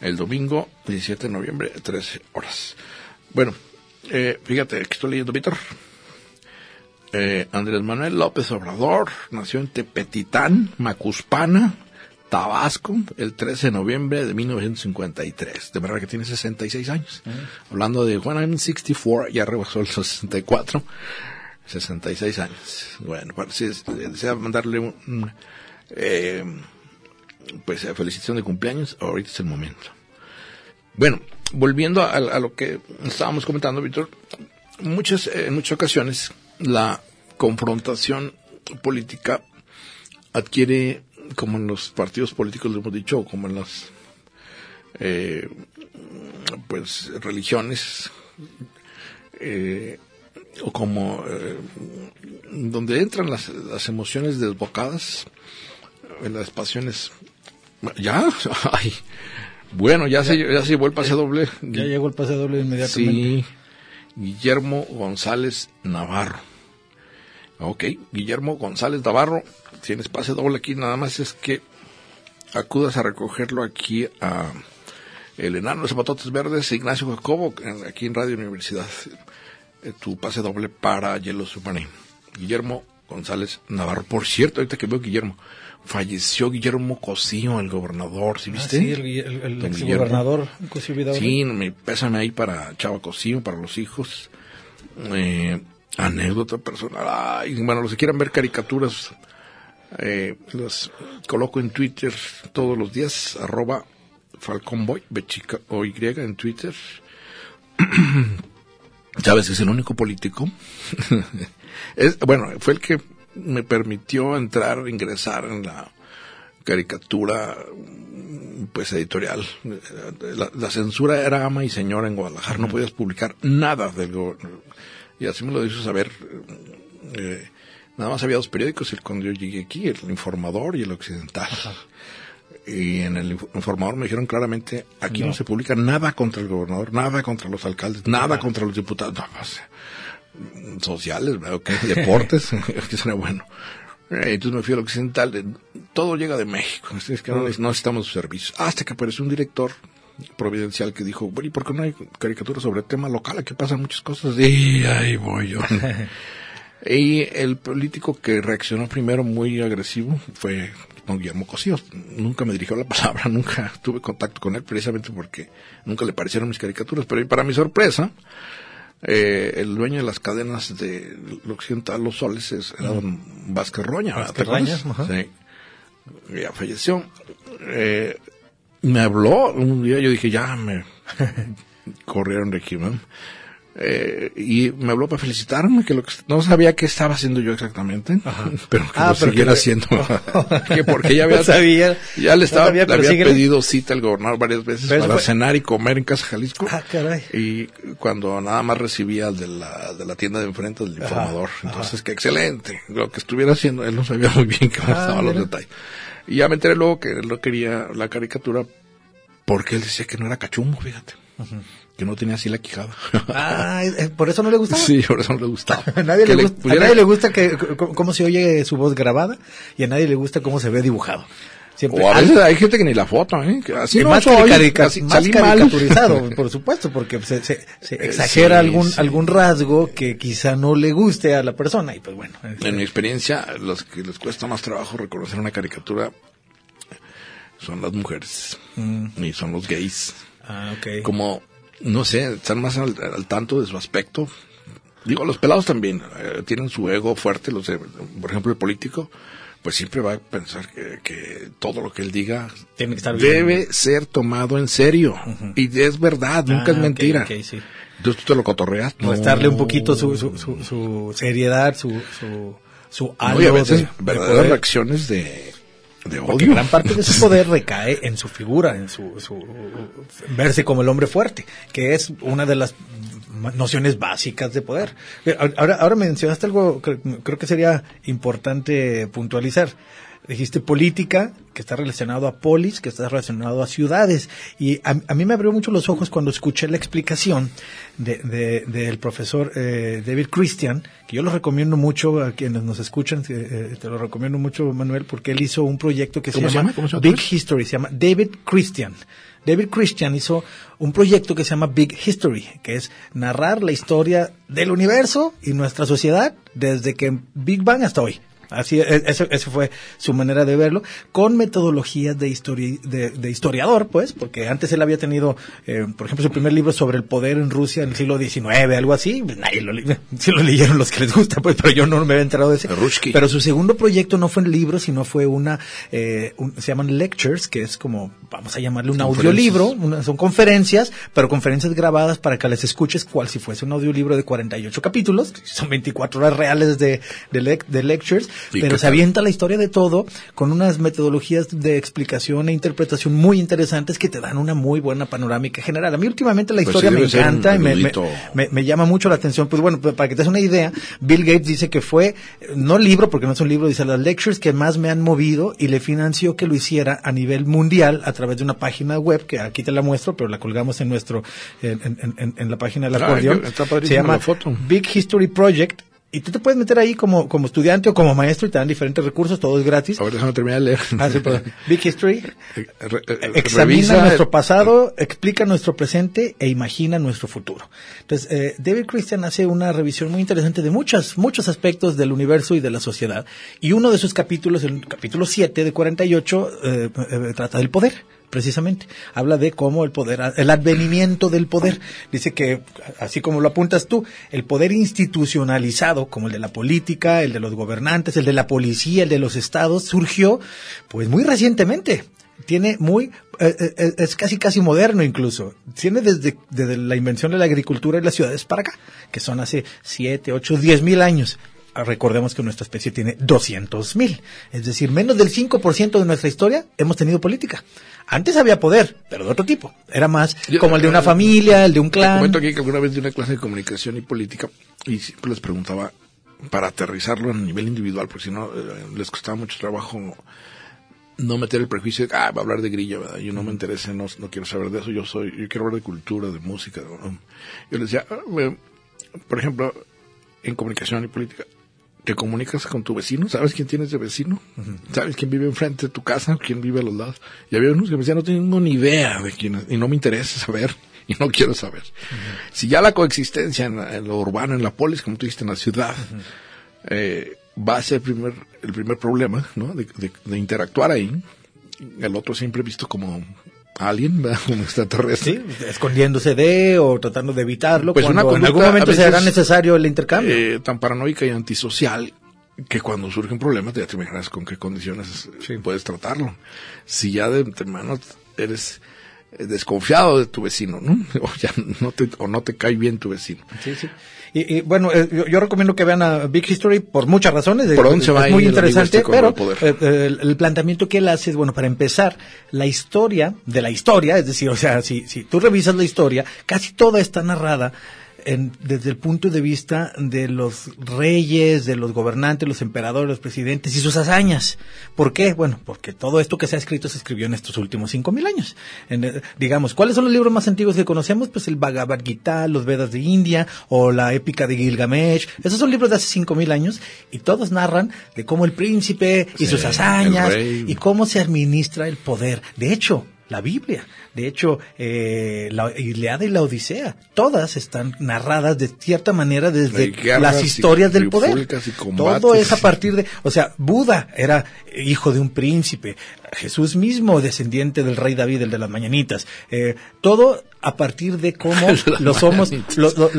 El domingo 17 de noviembre, 13 horas. Bueno, eh, fíjate, que estoy leyendo, Víctor. Eh, Andrés Manuel López Obrador nació en Tepetitán, Macuspana, Tabasco, el 13 de noviembre de 1953. De verdad que tiene 66 años. Hablando de When I'm 64, ya rebasó los 64. 66 años. Bueno, si es- desea mandarle un, eh, pues eh, felicitación de cumpleaños, ahorita es el momento. Bueno, volviendo a, a lo que estábamos comentando, Víctor, muchas, eh, en muchas ocasiones la confrontación política adquiere, como en los partidos políticos lo hemos dicho, como en las eh, pues religiones, eh, o como eh, donde entran las, las emociones desbocadas, eh, las pasiones. ¿Ya? Ay. Bueno, ya se, ya se llevó el pase doble. Ya llegó el pase doble inmediatamente. Sí, Guillermo González Navarro. Ok, Guillermo González Navarro, tienes pase doble aquí, nada más es que acudas a recogerlo aquí a el enano de Zapatotes Verdes, Ignacio Jacobo, en- aquí en Radio Universidad. Eh, tu pase doble para Yellow Submarine. Guillermo González Navarro. Por cierto, ahorita que veo Guillermo, falleció Guillermo Cosío, el gobernador, ¿sí Ah, viste? sí, el, el, ex gobernador Cosío Vidaurre. Sí, me pésame ahí para Chava Cosío, para los hijos. Eh, anécdota personal. Ay, bueno, los que quieran ver caricaturas, eh, los coloco en Twitter todos los días, arroba falconboy, bechica o y en Twitter. Sabes, es el único político. es, bueno, fue el que me permitió entrar, ingresar en la caricatura pues editorial. La, la censura era ama y señora en Guadalajara, no podías publicar nada del gobierno. Y así me lo hizo saber. eh, nada más había dos periódicos, el cuando yo llegué aquí, el Informador y el Occidental. Y en el Inf- Informador me dijeron claramente, aquí no, se publica nada contra el gobernador, nada contra los alcaldes, nada contra los diputados. No, pues, sociales, ¿verdad? Ok, deportes, que será bueno. Eh, Entonces me fui al occidental, de- todo llega de México, así es que no, neces- no necesitamos sus servicios. Hasta que apareció un director providencial que dijo, bueno, ¿y por qué no hay caricaturas sobre tema local? Aquí pasan muchas cosas. Y ahí voy yo. y el político que reaccionó primero muy agresivo fue don Guillermo Cosío. Nunca me dirigió la palabra, nunca tuve contacto con él, precisamente porque nunca le parecieron mis caricaturas. Pero para mi sorpresa, eh, el dueño de las cadenas de lo occidental, Los Soles, es, era don Vázquez Roña. ¿verdad? ¿Te Vázquez? Roña, Sí. Ya falleció. Eh, me habló un día, yo dije, ya me corrieron de aquí, ¿no? Eh, y me habló para felicitarme, que, lo que no sabía qué estaba haciendo yo exactamente, pero que Ah, lo pero siguiera que- haciendo. que porque ya había, No sabía. ya le No estaba, sabía, le había pedido cita al gobernador varias veces Pero para fue- cenar y comer en Casa Jalisco. Ah, caray. Y cuando nada más recibía al de la, de la tienda de enfrente del informador. Entonces, que excelente. Lo que estuviera haciendo, él no sabía muy bien cómo Ah, estaban los detalles. Y ya me enteré luego que él no quería la caricatura porque él decía que no era cachumbo, fíjate. Que no tenía así la quijada. Ah, por eso no le gustaba. sí, por eso no le gustaba. A nadie, le le gusta, a pudiera- nadie le gusta que, cómo se oye su voz grabada y a nadie le gusta cómo se ve dibujado. Siempre O a veces hay gente que ni la foto, ¿eh? Así no más, soy, carica- así más salí mal. caricaturizado, por supuesto, porque se, se- se Eh, exagera sí, algún sí. algún rasgo que quizá no le guste a la persona y pues bueno. En mi experiencia, los que les cuesta más trabajo reconocer una caricatura son las mujeres y son los gays. ah, ok. Como, no sé, están más al, al tanto de su aspecto. Digo, los pelados también eh, tienen su ego fuerte. Los de- por ejemplo, el político, pues siempre va a pensar que, que todo lo que él diga Tiene que estar bien. debe ser tomado en serio. Y es verdad, nunca Ah, es ok, mentira. sí. Entonces tú te lo cotorreas. Restarle un poquito su, su, su, su seriedad, su, su, su No, algo y a veces de- de verdaderas poder. reacciones de, de Porque odio. gran parte de su poder recae en su figura, en su, su verse como el hombre fuerte, que es una de las nociones básicas de poder. Ahora, ahora mencionaste algo que creo que sería importante puntualizar. Dijiste política, que está relacionado a polis, que está relacionado a ciudades. Y a, a mí me abrió mucho los ojos cuando escuché la explicación de- de- del profesor eh, David Christian, que yo lo recomiendo mucho a quienes nos escuchan, eh, eh, te lo recomiendo mucho, Manuel, porque él hizo un proyecto que se ¿Cómo se llama, llama? ¿Cómo se llama Big? History, se llama David Christian. David Christian hizo un proyecto que se llama Big History, que es narrar la historia del universo y nuestra sociedad desde que Big Bang hasta hoy. Así, e- eso, eso fue su manera de verlo, con metodologías de, histori- de, de historiador, pues, porque antes él había tenido, eh, por ejemplo, su primer libro sobre el poder en Rusia en el siglo XIX, algo así, pues, nadie lo, sí lo leyeron los que les gusta, pues, pero yo no me había enterado de ese. Rushki. Pero su segundo proyecto no fue un libro, sino fue una, eh, un- se llaman lectures, que es como, vamos a llamarle un audiolibro, una- son conferencias, pero conferencias grabadas para que las escuches cual si fuese un audiolibro de 48 capítulos, son 24 horas reales de, de, de lectures, ¿Y pero se tal? avienta la historia de todo con unas metodologías de explicación e interpretación muy interesantes que te dan una muy buena panorámica general. A mí últimamente la Pues historia sí, me encanta y me, me, erudito. me- me llama mucho la atención. Pues bueno, para que te des una idea, Bill Gates dice que fue, no libro, porque no es un libro, dice las lectures que más me han movido y le financió que lo hiciera a nivel mundial a través de una página web, que aquí te la muestro, pero la colgamos en nuestro, en, en- en- en la página del Ah, acordeón. padrísima Se llama. Big History Project. Y tú te puedes meter ahí como, como estudiante o como maestro y te dan diferentes recursos, todo es gratis. A ver, déjame terminar de leer. Ah, sí, perdón. Big History Eh, re- eh, examina revisa nuestro pasado, explica nuestro presente e imagina nuestro futuro. Entonces, eh, David Christian hace una revisión muy interesante de muchas, muchos aspectos del universo y de la sociedad. Y uno de sus capítulos, el capítulo 7 de 48, eh, eh, trata del poder. Precisamente, habla de cómo el poder, el advenimiento del poder. Dice que, así como lo apuntas tú, el poder institucionalizado, como el de la política, el de los gobernantes, el de la policía, el de los estados, surgió, pues muy recientemente. Tiene muy eh, eh, es casi casi moderno incluso. Tiene desde, desde la invención de la agricultura y las ciudades para acá que son hace siete, ocho, diez mil años recordemos que nuestra especie tiene 200 mil es decir menos del 5% de nuestra historia hemos tenido política antes había poder pero de otro tipo era más Yo- como el de una familia el de un Te clan comento aquí que alguna vez di una clase de comunicación y política y siempre les preguntaba para aterrizarlo a nivel individual, porque si no eh, les costaba mucho trabajo no meter el prejuicio de, ah, va a hablar de grillo, ¿verdad? yo no me interesa, no, no quiero saber de eso, yo soy, yo quiero hablar de cultura, de música. ¿no? Yo les decía, ah, por ejemplo, en comunicación y política, te comunicas con tu vecino, ¿sabes quién tienes de vecino? ¿Sabes quién vive enfrente de tu casa? ¿Quién vive a los lados? Y había unos que me decían, no tengo ni idea de quién es, y no me interesa saber, y no quiero saber. Si ya la coexistencia en, la- en lo urbano, en la polis, como tú dijiste, en la ciudad, eh, va a ser el primer, el primer problema, ¿no? De, de- de interactuar ahí. El otro siempre visto como alien. Como extraterrestre. Sí, escondiéndose de o tratando de evitarlo Pues cuando una en algún momento será necesario el intercambio eh, tan paranoica y antisocial que cuando surge un problema ya te imaginas con qué condiciones Sí. puedes tratarlo. Si ya de antemano eres eh, desconfiado de tu vecino, ¿no? O ya no te, o no te cae bien tu vecino. Sí, sí. Y, y, bueno, eh, yo, yo recomiendo que vean a Big History por muchas razones. ¿Por dónde es, se va a es muy interesante, este pero eh, eh, el, el planteamiento que él hace es, bueno, para empezar, la historia de la historia, es decir, o sea, si, si tú revisas la historia, casi toda está narrada en- desde el punto de vista de los reyes, de los gobernantes, los emperadores, los presidentes y sus hazañas. ¿Por qué? Bueno, porque todo esto que se ha escrito se escribió en estos últimos cinco mil años. En, eh, digamos, ¿cuáles son los libros más antiguos que conocemos? Pues el Bhagavad Gita, los Vedas de India o la épica de Gilgamesh. Esos son libros de hace cinco mil años y todos narran de cómo el príncipe y Sí, sus hazañas y cómo se administra el poder. De hecho, la Biblia, de hecho, eh, la Iliada y la Odisea, todas están narradas de cierta manera desde las y historias del poder. Todo es a partir de, o sea, Buda era hijo de un príncipe, Jesús mismo descendiente del rey David, el de las mañanitas, eh, todo a partir de cómo somos, lo- lo-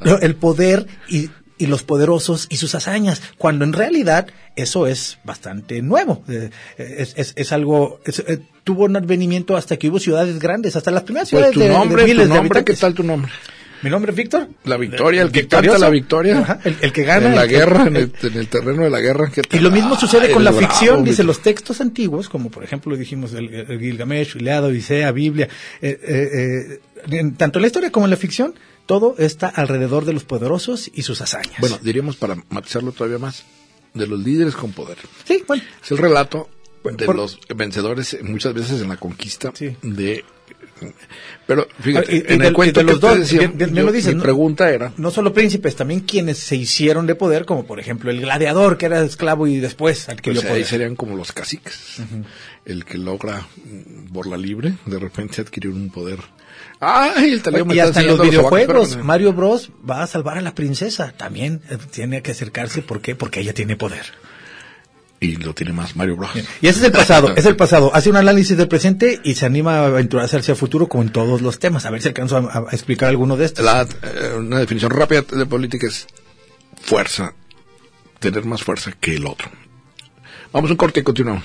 lo- el poder y y los poderosos y sus hazañas, cuando en realidad eso es bastante nuevo. Eh, es, es, es algo, es, eh, tuvo un advenimiento hasta que hubo ciudades grandes, hasta las primeras Pues ciudades tu de, de nombre, miles tu de nombre, ¿qué tal tu nombre? Mi nombre es Víctor. La victoria, el que Victorioso. canta la victoria. Ajá, el, el que gana. En la el guerra, en el- el, en el terreno de la guerra. ¿qué y lo mismo sucede Ay, con la bravo, ficción, dice los textos antiguos, como por ejemplo dijimos el, el Gilgamesh, Iliada, Odisea, Biblia, eh, eh, eh, en- tanto en la historia como en la ficción, todo está alrededor de los poderosos y sus hazañas. Bueno, diríamos para matizarlo todavía más, de los líderes con poder. sí, bueno, Es el relato de Por- los vencedores muchas veces en la conquista Sí. de... Pero fíjate, Ah, y- y en de- el cuento de los dos, bien- bien- yo- lo dicen, mi pregunta era, no solo príncipes, también quienes se hicieron de poder, como por ejemplo el gladiador que era esclavo y después adquirió pues ahí poder. serían como los caciques. El que logra mm, por la libre, de repente adquirir un poder. Y hasta en los videojuegos, Mario Bros va a salvar a la princesa. También eh, tiene que acercarse. ¿Por qué? Porque ella tiene poder. Y lo tiene más Mario Bros. Y ese es el pasado, es el pasado. Hace un análisis del presente y se anima a aventurarse hacia el futuro como en todos los temas. A ver si alcanzo a, a explicar alguno de estos. La, eh, una definición rápida de política es fuerza, tener más fuerza que el otro. Vamos a un corte y continuamos.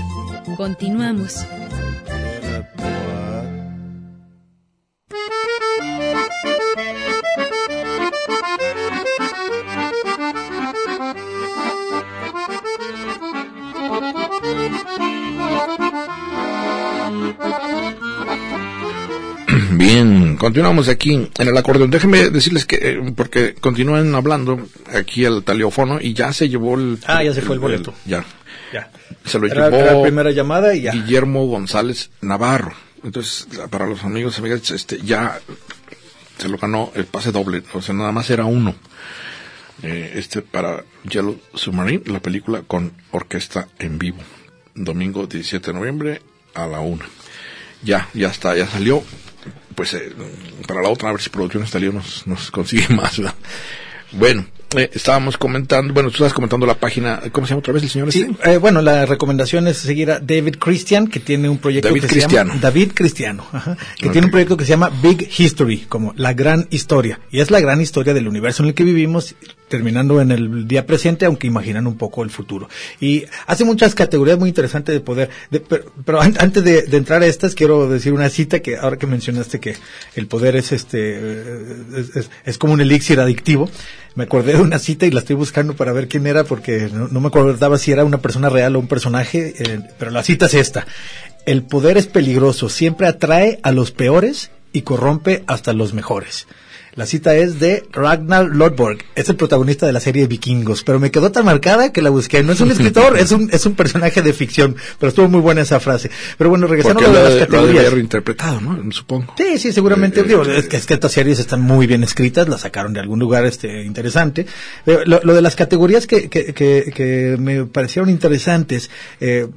Continuamos. Bien, continuamos aquí en el acordeón. Déjenme decirles que, eh, porque continúan hablando aquí el taleófono y ya se llevó el... Ah, ya se fue el boleto. ya. Ya. Se lo Era, llevó era la primera llamada y ya. Guillermo González Navarro. Entonces, para los amigos y amigas, este, ya se lo ganó el pase doble. O sea, nada más era uno. Eh, este para Yellow Submarine, la película con orquesta en vivo. Domingo 17 de noviembre a la una. Ya, ya está, ya salió. Pues eh, para la otra, a ver si Producciones Talío nos, nos consigue más. ¿verdad? Bueno, eh, estábamos comentando, bueno, tú estabas comentando la página, ¿cómo se llama otra vez el señor? Sí, este? eh, bueno, la recomendación es seguir a David Christian, que tiene un proyecto David que Cristiano. se llama David Cristiano, ajá, que tiene un proyecto que se llama Big History, como la gran historia, y es la gran historia del universo en el que vivimos, terminando en el día presente, aunque imaginan un poco el futuro. Y hace muchas categorías muy interesantes de poder, de- pero, pero an- antes de, de entrar a estas, quiero decir una cita que ahora que mencionaste que el poder es este, eh, es, es- es como un elixir adictivo. Me acordé una cita y la estoy buscando para ver quién era porque no, no me acordaba si era una persona real o un personaje, eh, pero la cita es esta. El poder es peligroso, siempre atrae a los peores y corrompe hasta los mejores. La cita es de Ragnar Lodbrok. Es el protagonista de la serie Vikingos, pero me quedó tan marcada que la busqué. No es un escritor, es un, es un personaje de ficción, pero estuvo muy buena esa frase. Pero bueno, regresando a lo lo, de las lo categorías. había reinterpretado, ¿no? Supongo. Sí, sí, seguramente. Eh, digo, eh, es, que, es que estas series están muy bien escritas, las sacaron de algún lugar este interesante. Lo, lo de las categorías que, que, que, que me parecieron interesantes, eh,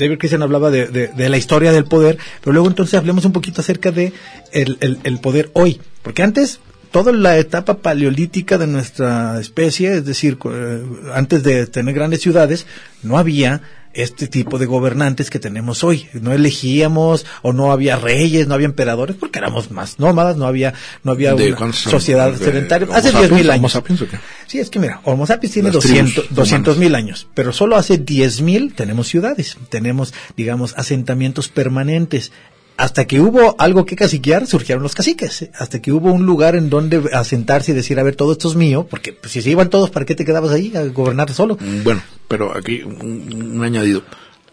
David Christian hablaba de, de- la historia del poder, pero luego entonces hablemos un poquito acerca de el, poder hoy. Porque antes, toda la etapa paleolítica de nuestra especie, es decir, eh, antes de tener grandes ciudades, no había este tipo de gobernantes que tenemos hoy. No elegíamos o no había reyes, no había emperadores, porque éramos más nómadas, no había, no había ¿De una sociedad ¿De sedentaria. Homo Hace sapiens? 10.000 ¿Homo años. sapiens o qué? Sí, es que mira, Homo sapiens tiene Las 200 tribus 200 mil años, pero solo hace 10 mil tenemos ciudades, tenemos, digamos, asentamientos permanentes. Hasta que hubo algo que caciquear, surgieron los caciques. Hasta que hubo un lugar en donde asentarse y decir, a ver, todo esto es mío, porque pues, si se iban todos, ¿para qué te quedabas ahí a gobernar solo? Mm, Bueno, pero aquí un, un añadido.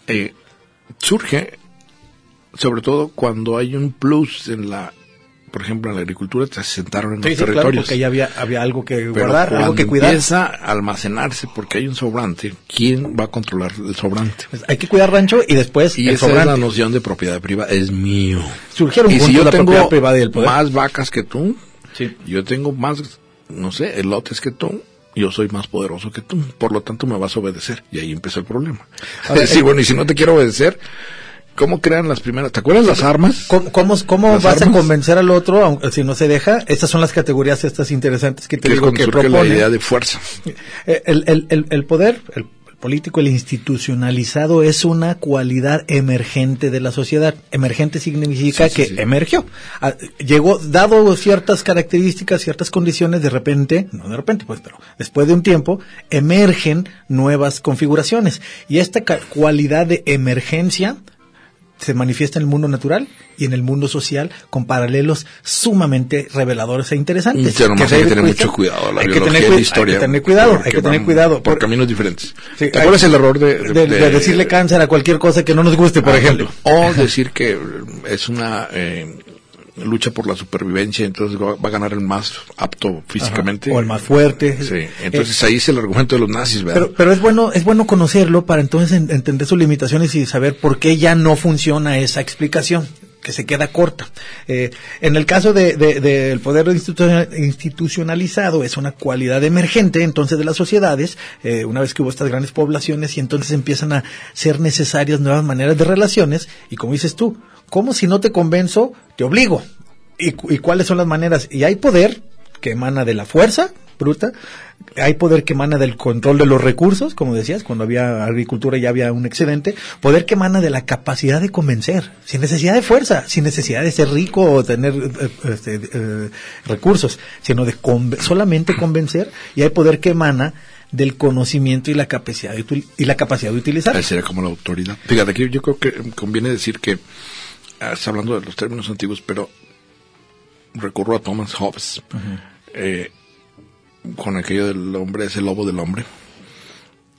Eh, surge, sobre todo cuando hay un plus en la, por ejemplo, en la agricultura, se asentaron en Sí, los sí, claro, territorios. porque ya había, había algo que Pero guardar, algo que cuidar. empieza a almacenarse porque hay un sobrante, ¿quién va a controlar el sobrante? Pues hay que cuidar rancho y después Y el esa es sobrante. la noción de propiedad privada, es mío. Surgieron Y si yo la tengo privada y el poder. más vacas que tú, Sí. yo tengo más, no sé, elotes que tú, yo soy más poderoso que tú, por lo tanto me vas a obedecer. Y ahí empieza el problema. Ahora, Es decir, eh, bueno, y si no te quiero obedecer, ¿cómo crean las primeras? ¿Te acuerdas las armas? ¿Cómo, cómo, cómo Las vas a convencer al otro aunque- si no se deja? Estas son las categorías estas interesantes que te digo que surge la idea de fuerza. Eh, El, el, el, el poder, el político, el institucionalizado es una cualidad emergente de la sociedad. Emergente significa Sí, que sí. emergió. Ah, Llegó, dado ciertas características, ciertas condiciones, de repente, no de repente, pues, pero después de un tiempo, emergen nuevas configuraciones. Y esta cualidad de emergencia se manifiesta en el mundo natural y en el mundo social con paralelos sumamente reveladores e interesantes. Ya nomás hay que tener mucho cuidado. La hay que tener la historia. Hay que tener cuidado, hay que tener cuidado. Por Por- caminos diferentes. Sí, ¿Te acuerdas el error de, de, de decirle cáncer a cualquier cosa que no nos guste, por Ah, ejemplo. O decir que es una eh, lucha por la supervivencia, entonces va, va a ganar el más apto físicamente. O el más fuerte. Sí, entonces ahí es el argumento de los nazis, ¿verdad? Pero, pero es bueno, es bueno conocerlo para entonces en- entender sus limitaciones y saber por qué ya no funciona esa explicación que se queda corta. Eh, en el caso de, de- del poder institucional- institucionalizado es una cualidad emergente entonces de las sociedades, eh, una vez que hubo estas grandes poblaciones y entonces empiezan a ser necesarias nuevas maneras de relaciones y como dices tú, ¿cómo si no te convenzo, te obligo? ¿Y, y cuáles son las maneras? Y hay poder que emana de la fuerza bruta, hay poder que emana del control de los recursos, como decías, cuando había agricultura ya había un excedente, poder que emana de la capacidad de convencer, sin necesidad de fuerza, sin necesidad de ser rico o tener eh, este, eh, recursos, sino de conve- solamente convencer, y hay poder que emana del conocimiento y la capacidad de, y la capacidad de utilizar. Sería como la autoridad. Fíjate, aquí yo creo que conviene decir que, hablando de los términos antiguos, pero recurro a Thomas Hobbes, eh, con aquello del hombre es el lobo del hombre.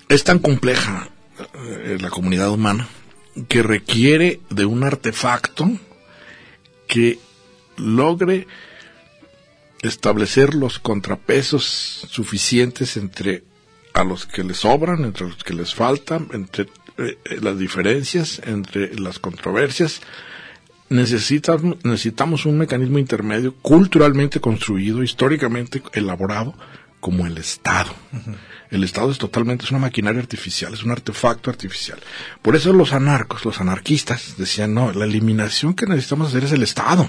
Es tan compleja eh, la comunidad humana que requiere de un artefacto que logre establecer los contrapesos suficientes entre a los que les sobran, entre los que les faltan, entre eh, las diferencias, entre las controversias. Necesitan, necesitamos un mecanismo intermedio culturalmente construido, históricamente elaborado, como el Estado. El Estado es totalmente, es una maquinaria artificial, es un artefacto artificial. Por eso los anarcos, los anarquistas decían, no, la eliminación que necesitamos hacer es el Estado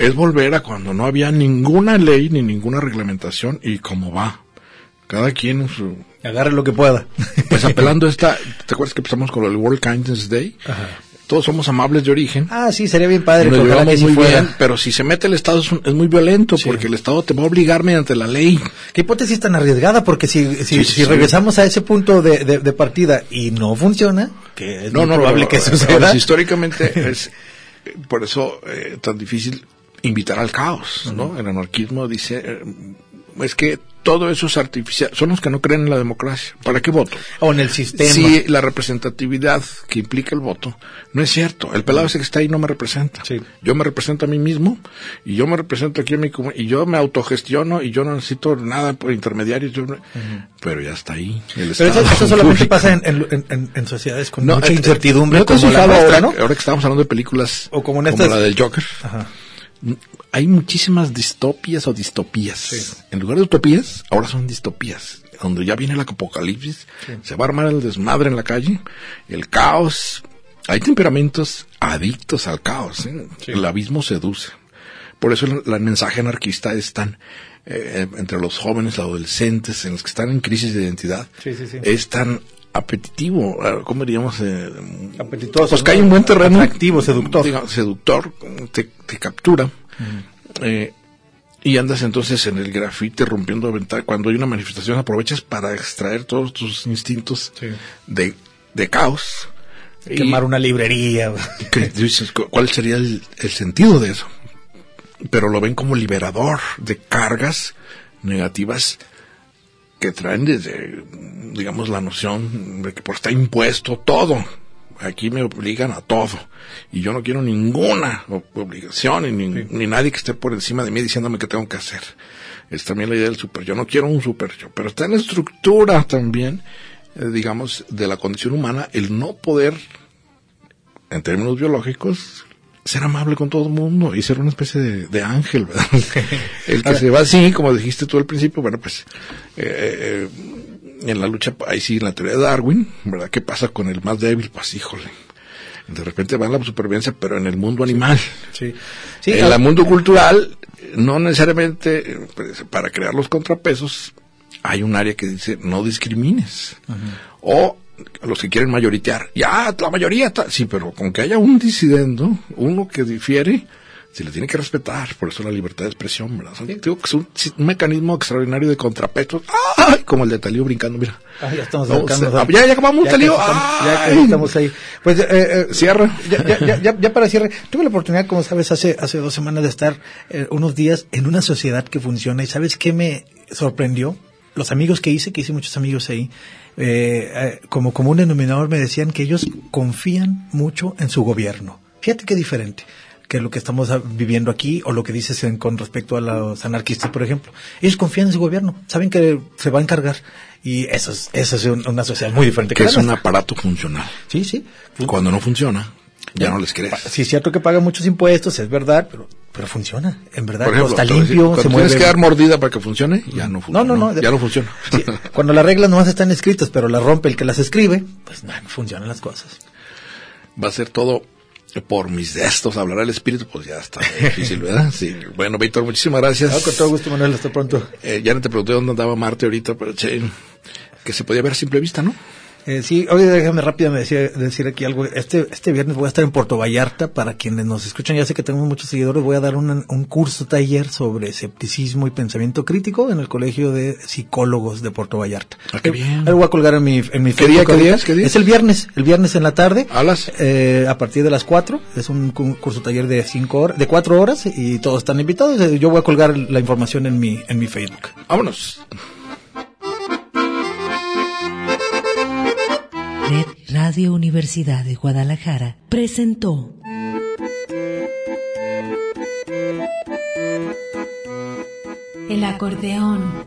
es volver a cuando no había ninguna ley ni ninguna reglamentación y cómo va. Cada quien su... Agarre lo que pueda. Pues apelando a esta... ¿Te acuerdas que empezamos con el World Kindness Day? Todos somos amables de origen. ah, sí, sería bien padre. Nos llevamos que sí muy fuera. bien, pero si se mete el Estado es, un- es muy violento porque el Estado te va a obligar mediante la ley. Qué hipótesis tan arriesgada, porque si, si, Sí, regresamos a ese punto de, de- de partida y no funciona, que es muy probable pero, que suceda. históricamente es por eso eh, tan difícil invitar al caos, ¿no? El anarquismo dice, eh, es que todo eso es artificial. Son los que no creen en la democracia. ¿Para qué voto? O en el sistema. Si la representatividad que implica el voto no es cierto. El pelado ese que está ahí no me representa. Sí. Yo me represento a mí mismo y yo me represento aquí en mi comu- y yo me autogestiono y yo no necesito nada por intermediarios. yo no- Pero ya está ahí. El Pero eso, eso solamente pasa en, en- en- en sociedades con No, mucha eh, incertidumbre ¿no como la nuestra, ahora, ¿no? ahora que estamos hablando de películas O como en como la del Joker. Ajá. Hay muchísimas distopias o distopías. En lugar de utopías, ahora son distopías. Donde ya viene el apocalipsis, se va a armar el desmadre en la calle, el caos. Hay temperamentos adictos al caos. ¿eh? El abismo seduce. Por eso el, el mensaje anarquista es tan, eh, entre los jóvenes, adolescentes, en los que están en crisis de identidad, es tan apetitivo, eh, ¿cómo diríamos? Eh, Apetitoso, Pues hay un buen terreno. Atractivo, seductor. Digamos, seductor, te, te captura. Eh, y andas entonces en el grafite rompiendo ventanas. Cuando hay una manifestación, aprovechas para extraer todos tus instintos Sí. de, de caos. Y Quemar una librería. que dices, cu- ¿cuál sería el, el sentido de eso? Pero lo ven como liberador de cargas negativas que traen desde, digamos, la noción de que por está impuesto todo. Aquí me obligan a todo. Y yo no quiero ninguna obligación y ni, ni nadie que esté por encima de mí diciéndome qué tengo que hacer. Es también la idea del super yo. No quiero un super yo. Pero está en la estructura también, eh, digamos, de la condición humana el no poder, en términos biológicos, ser amable con todo el mundo y ser una especie de, de ángel, ¿verdad? el que se va así, como dijiste tú al principio, bueno, pues eh, eh, en la lucha, ahí sí, en la teoría de Darwin, ¿verdad? ¿Qué pasa con el más débil? Pues híjole, de repente va la supervivencia, pero en el mundo animal. Sí. Sí, en el mundo cultural, no necesariamente pues, para crear los contrapesos, hay un área que dice no discrimines. O los que quieren mayoritear, ya, la mayoría está, sí, pero con que haya un disidendo, uno que difiere, se le tiene que respetar, por eso la libertad de expresión, ¿verdad? Son- digo que es un, un mecanismo extraordinario de contrapesos, ¡ay! como el de Talío brincando, mira. Ah, ya estamos a- ya, ya acabamos, ya Talío, estamos- ya estamos ahí. Pues, eh, eh, Cierra. Ya, ya, ya, ya, ya para cierre, tuve la oportunidad, como sabes, hace, hace dos semanas de estar eh, unos días en una sociedad que funciona y ¿sabes qué me sorprendió? Los amigos que hice, que hice muchos amigos ahí, eh, eh, como común denominador me decían que ellos confían mucho en su gobierno. Fíjate qué diferente que lo que estamos viviendo aquí o lo que dices en- con respecto a los anarquistas, por ejemplo. Ellos confían en su gobierno, saben que se va a encargar y eso es, eso es un- una sociedad muy diferente Que la es un aparato funcional. Sí, sí. Cuando no funciona, ya no les crees. Sí, es cierto que pagan muchos impuestos, es verdad, pero, pero funciona, en verdad. Ejemplo, está decir, limpio, cuando se tienes mueve. que dar mordida para que funcione, ya no funciona. No, no, no. Ya no funciona. Sí, cuando las reglas nomás están escritas, pero las rompe el que las escribe, pues no, no funcionan las cosas. Va a ser todo por mis gestos, hablará el espíritu, pues ya está difícil, ¿verdad? Sí. Bueno, Víctor, muchísimas gracias. Con todo gusto, Manuel, hasta pronto. Eh, ya no te pregunté dónde andaba Marte ahorita, pero che, que se podía ver a simple vista, ¿no? Eh, sí, oye, déjame rápidamente decir, decir aquí algo. Este, este viernes voy a estar en Puerto Vallarta. Para quienes nos escuchan, ya sé que tenemos muchos seguidores. Voy a dar un, un curso taller sobre escepticismo y pensamiento crítico en el Colegio de Psicólogos de Puerto Vallarta. Ah, qué Eh, bien. ahí lo voy a colgar en mi, en mi ¿Qué día, Facebook qué ahorita. día es? ¿Qué día Es el viernes, el viernes en la tarde. ¿A las? Eh, a partir de las 4. Es un cu- curso taller de cinco horas, de 4 horas y todos están invitados. Eh, Yo voy a colgar la información en mi, en mi Facebook. Vámonos. Radio Universidad de Guadalajara presentó El acordeón